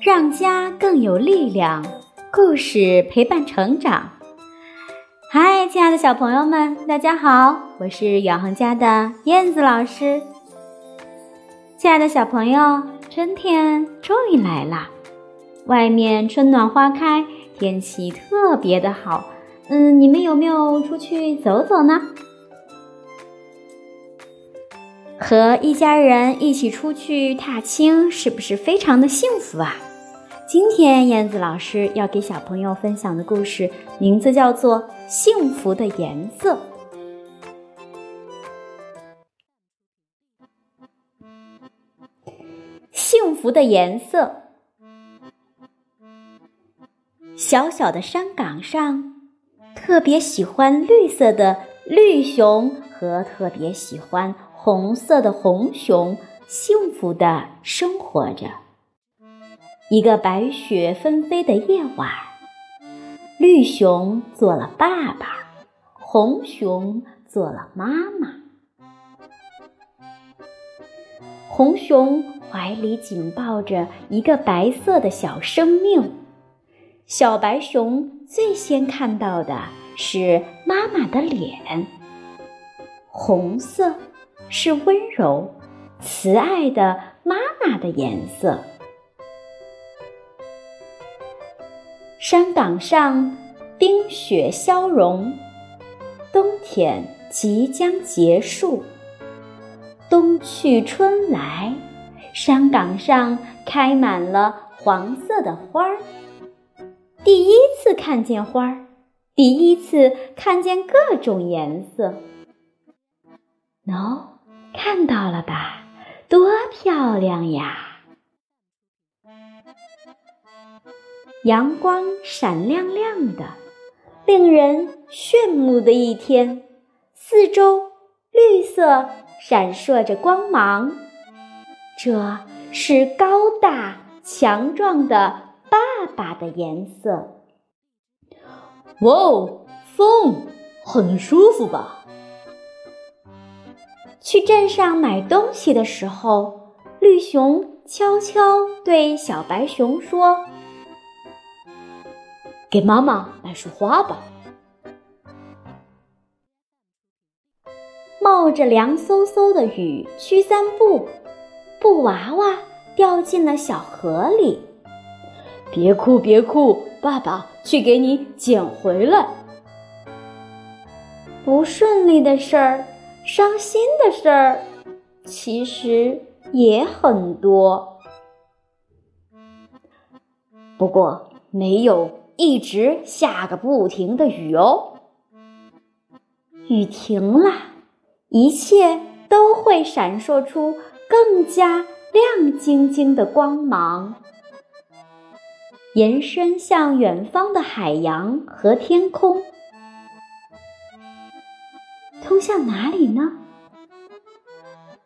让家更有力量，故事陪伴成长。嗨，亲爱的小朋友们，大家好，我是远航家的燕子老师。亲爱的小朋友，春天终于来了，外面春暖花开，天气特别的好。嗯，你们有没有出去走走呢？和一家人一起出去踏青，是不是非常的幸福啊？今天燕子老师要给小朋友分享的故事，名字叫做《幸福的颜色》。幸福的颜色，小小的山岗上，特别喜欢绿色的绿熊和特别喜欢红色的红熊，幸福的生活着。一个白雪纷飞的夜晚，绿熊做了爸爸，红熊做了妈妈。红熊怀里紧抱着一个白色的小生命，小白熊最先看到的是妈妈的脸。红色是温柔、慈爱的妈妈的颜色。山岗上，冰雪消融，冬天即将结束。冬去春来，山岗上开满了黄色的花儿。第一次看见花儿，第一次看见各种颜色。喏，看到了吧？多漂亮呀！阳光闪亮亮的，令人炫目的一天。四周绿色闪烁着光芒，这是高大强壮的爸爸的颜色。哇哦，风很舒服吧？去镇上买东西的时候，绿熊悄悄对小白熊说。给妈妈买束花吧。冒着凉飕飕的雨去散步，布娃娃掉进了小河里。别哭，别哭，爸爸去给你捡回来。不顺利的事儿，伤心的事儿，其实也很多。不过没有。一直下个不停的雨哦，雨停了，一切都会闪烁出更加亮晶晶的光芒，延伸向远方的海洋和天空，通向哪里呢？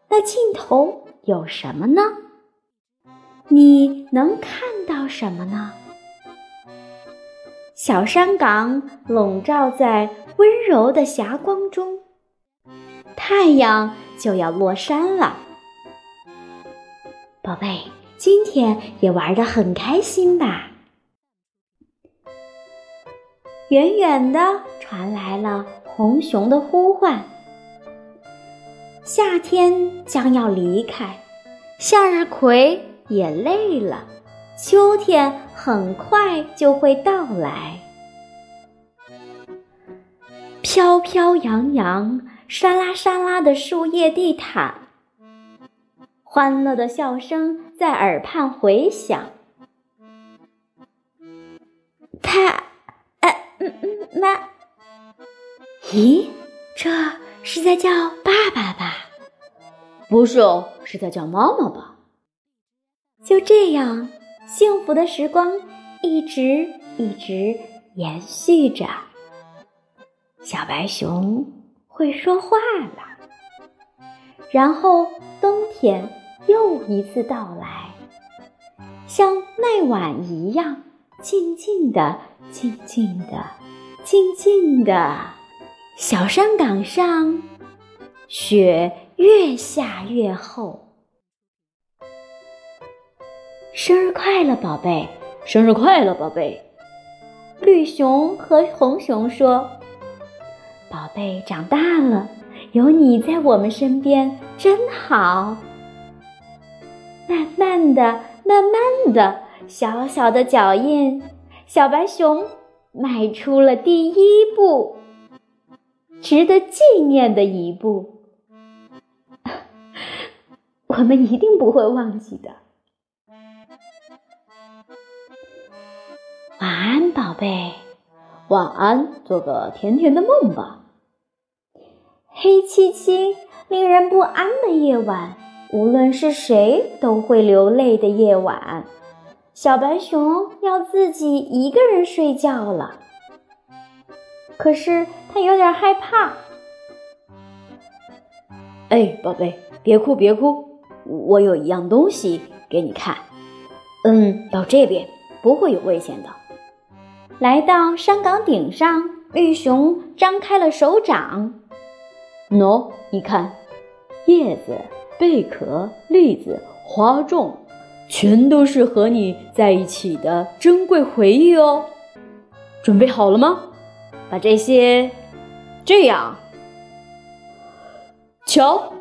那尽头有什么呢？你能看到什么呢？小山岗笼罩在温柔的霞光中，太阳就要落山了。宝贝，今天也玩得很开心吧？远远的传来了红熊的呼唤：“夏天将要离开，向日葵也累了。”秋天很快就会到来，飘飘扬扬、沙拉沙拉的树叶地毯，欢乐的笑声在耳畔回响。他，呃，嗯嗯，妈，咦，这是在叫爸爸吧？不是哦，是在叫妈妈吧？就这样。幸福的时光一直一直延续着。小白熊会说话了，然后冬天又一次到来，像那晚一样，静静的，静静的，静静的。小山岗上，雪越下越厚。生日快乐，宝贝！生日快乐，宝贝！绿熊和红熊说：“宝贝长大了，有你在我们身边真好。”慢慢的，慢慢的，小小的脚印，小白熊迈出了第一步，值得纪念的一步。我们一定不会忘记的。宝贝。晚安，做个甜甜的梦吧。黑漆漆、令人不安的夜晚，无论是谁都会流泪的夜晚。小白熊要自己一个人睡觉了，可是它有点害怕。哎，宝贝，别哭，别哭。我有一样东西给你看，嗯，到这边不会有危险的。来到山岗顶上，绿熊张开了手掌。喏，你看，叶子、贝壳、栗子、花种，全都是和你在一起的珍贵回忆哦。准备好了吗？把这些这样，瞧。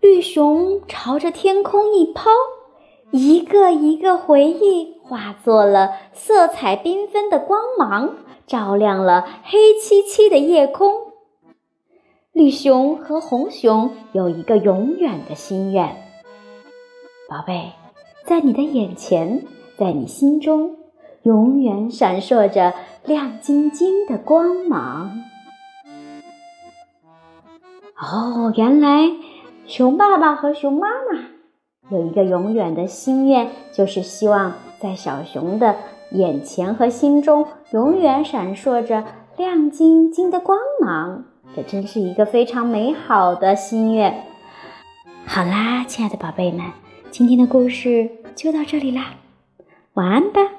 绿熊朝着天空一抛，一个一个回忆化作了色彩缤纷的光芒，照亮了黑漆漆的夜空。绿熊和红熊有一个永远的心愿，宝贝，在你的眼前，在你心中，永远闪烁着亮晶晶的光芒。哦，原来。熊爸爸和熊妈妈有一个永远的心愿，就是希望在小熊的眼前和心中永远闪烁着亮晶晶的光芒。这真是一个非常美好的心愿。好啦，亲爱的宝贝们，今天的故事就到这里啦，晚安吧。